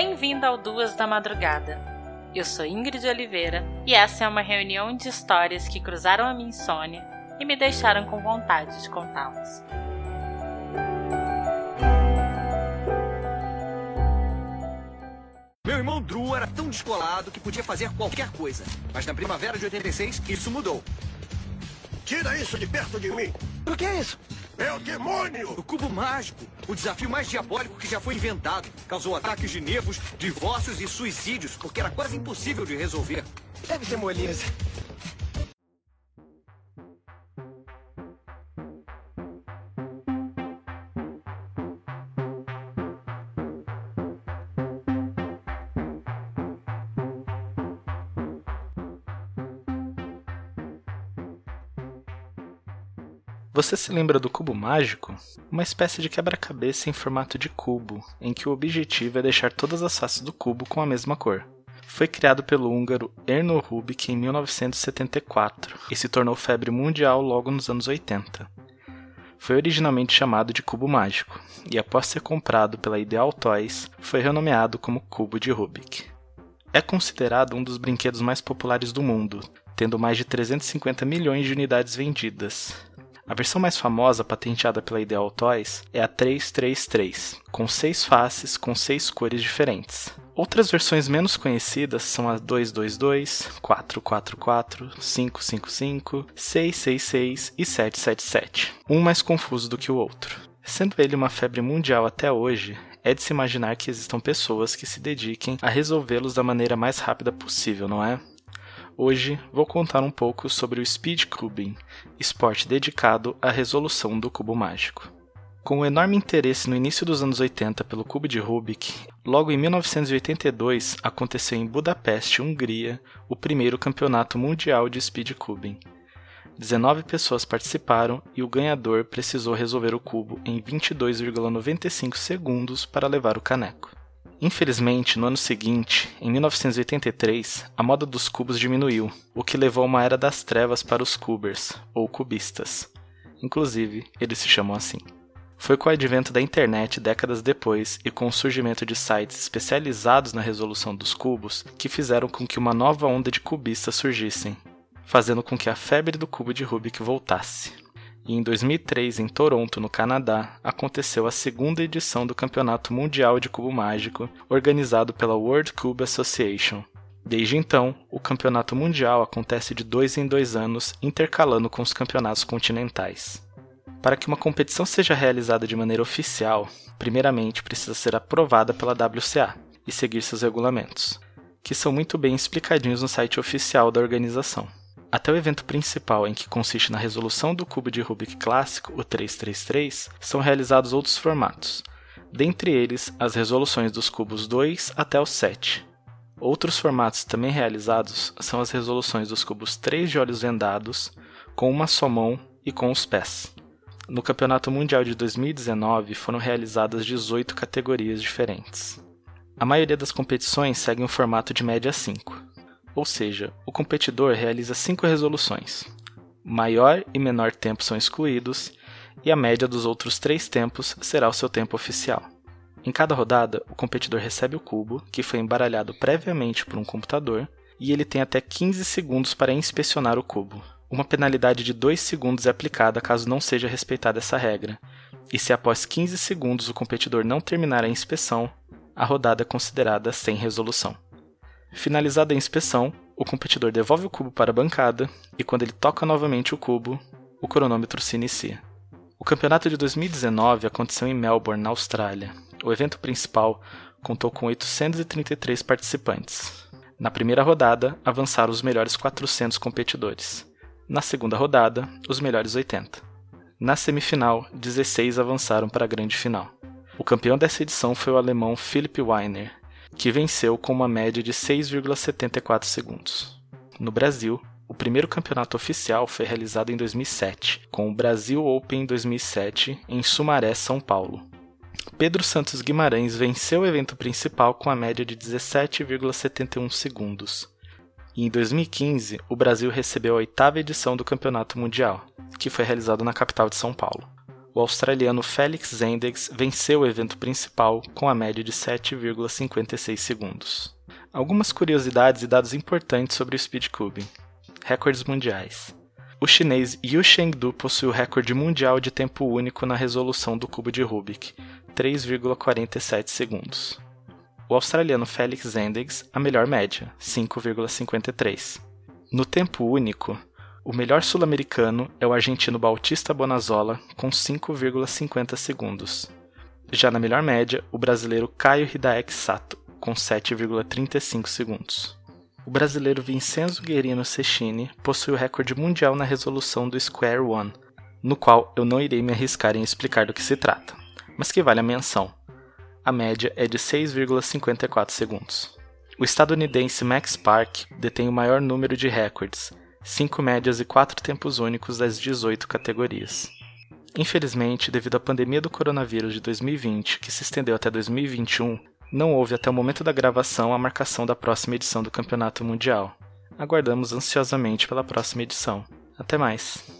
Bem-vindo ao Duas da Madrugada. Eu sou Ingrid Oliveira e essa é uma reunião de histórias que cruzaram a minha insônia e me deixaram com vontade de contá-las. Meu irmão Drew era tão descolado que podia fazer qualquer coisa. Mas na primavera de 86, isso mudou. Tira isso de perto de mim! O que é isso? É o demônio! O cubo mágico, o desafio mais diabólico que já foi inventado. Causou ataques de nervos, divórcios e suicídios, porque era quase impossível de resolver. Deve ser moleza. Você se lembra do cubo mágico? Uma espécie de quebra-cabeça em formato de cubo, em que o objetivo é deixar todas as faces do cubo com a mesma cor. Foi criado pelo húngaro Erno Rubik em 1974 e se tornou febre mundial logo nos anos 80. Foi originalmente chamado de cubo mágico e, após ser comprado pela Ideal Toys, foi renomeado como cubo de Rubik. É considerado um dos brinquedos mais populares do mundo, tendo mais de 350 milhões de unidades vendidas, a versão mais famosa, patenteada pela Ideal Toys, é a 333, com seis faces com seis cores diferentes. Outras versões menos conhecidas são a 222, 444, 555, 666 e 777, um mais confuso do que o outro. Sendo ele uma febre mundial até hoje, é de se imaginar que existam pessoas que se dediquem a resolvê-los da maneira mais rápida possível, não é? Hoje vou contar um pouco sobre o Speed Cubing, esporte dedicado à resolução do cubo mágico. Com o enorme interesse no início dos anos 80 pelo cubo de Rubik, logo em 1982 aconteceu em Budapeste, Hungria, o primeiro campeonato mundial de Speed Cubing. 19 pessoas participaram e o ganhador precisou resolver o cubo em 22,95 segundos para levar o caneco. Infelizmente, no ano seguinte, em 1983, a moda dos cubos diminuiu, o que levou a uma era das trevas para os cubers, ou cubistas. Inclusive, eles se chamam assim. Foi com o advento da internet décadas depois e com o surgimento de sites especializados na resolução dos cubos que fizeram com que uma nova onda de cubistas surgissem, fazendo com que a febre do cubo de Rubik voltasse e em 2003, em Toronto, no Canadá, aconteceu a segunda edição do Campeonato Mundial de Cubo Mágico, organizado pela World Cube Association. Desde então, o Campeonato Mundial acontece de dois em dois anos, intercalando com os campeonatos continentais. Para que uma competição seja realizada de maneira oficial, primeiramente precisa ser aprovada pela WCA e seguir seus regulamentos, que são muito bem explicadinhos no site oficial da organização. Até o evento principal, em que consiste na resolução do cubo de Rubik clássico, o 333, são realizados outros formatos, dentre eles as resoluções dos cubos 2 até o 7. Outros formatos também realizados são as resoluções dos cubos 3 de olhos vendados, com uma só mão e com os pés. No Campeonato Mundial de 2019 foram realizadas 18 categorias diferentes. A maioria das competições segue um formato de média 5. Ou seja, o competidor realiza cinco resoluções. Maior e menor tempo são excluídos, e a média dos outros três tempos será o seu tempo oficial. Em cada rodada, o competidor recebe o cubo, que foi embaralhado previamente por um computador, e ele tem até 15 segundos para inspecionar o cubo. Uma penalidade de 2 segundos é aplicada caso não seja respeitada essa regra, e se após 15 segundos o competidor não terminar a inspeção, a rodada é considerada sem resolução. Finalizada a inspeção, o competidor devolve o cubo para a bancada e quando ele toca novamente o cubo, o cronômetro se inicia. O campeonato de 2019 aconteceu em Melbourne, na Austrália. O evento principal contou com 833 participantes. Na primeira rodada, avançaram os melhores 400 competidores. Na segunda rodada, os melhores 80. Na semifinal, 16 avançaram para a grande final. O campeão dessa edição foi o alemão Philipp Weiner, que venceu com uma média de 6,74 segundos. No Brasil, o primeiro campeonato oficial foi realizado em 2007, com o Brasil Open 2007 em Sumaré, São Paulo. Pedro Santos Guimarães venceu o evento principal com a média de 17,71 segundos. E em 2015, o Brasil recebeu a oitava edição do Campeonato Mundial, que foi realizado na capital de São Paulo. O australiano Felix Zendegs venceu o evento principal com a média de 7,56 segundos. Algumas curiosidades e dados importantes sobre o speed cubing. Recordes mundiais. O chinês Yu Chengdu possui o recorde mundial de tempo único na resolução do cubo de Rubik, 3,47 segundos. O australiano Felix Zendegs, a melhor média, 5,53. No tempo único, o melhor sul-americano é o argentino Bautista Bonazola, com 5,50 segundos. Já na melhor média, o brasileiro Caio Hidaeki Sato, com 7,35 segundos. O brasileiro Vincenzo Guerino Cecchini possui o recorde mundial na resolução do Square One, no qual eu não irei me arriscar em explicar do que se trata, mas que vale a menção. A média é de 6,54 segundos. O estadunidense Max Park detém o maior número de recordes, 5 médias e 4 tempos únicos das 18 categorias. Infelizmente, devido à pandemia do coronavírus de 2020, que se estendeu até 2021, não houve até o momento da gravação a marcação da próxima edição do Campeonato Mundial. Aguardamos ansiosamente pela próxima edição. Até mais!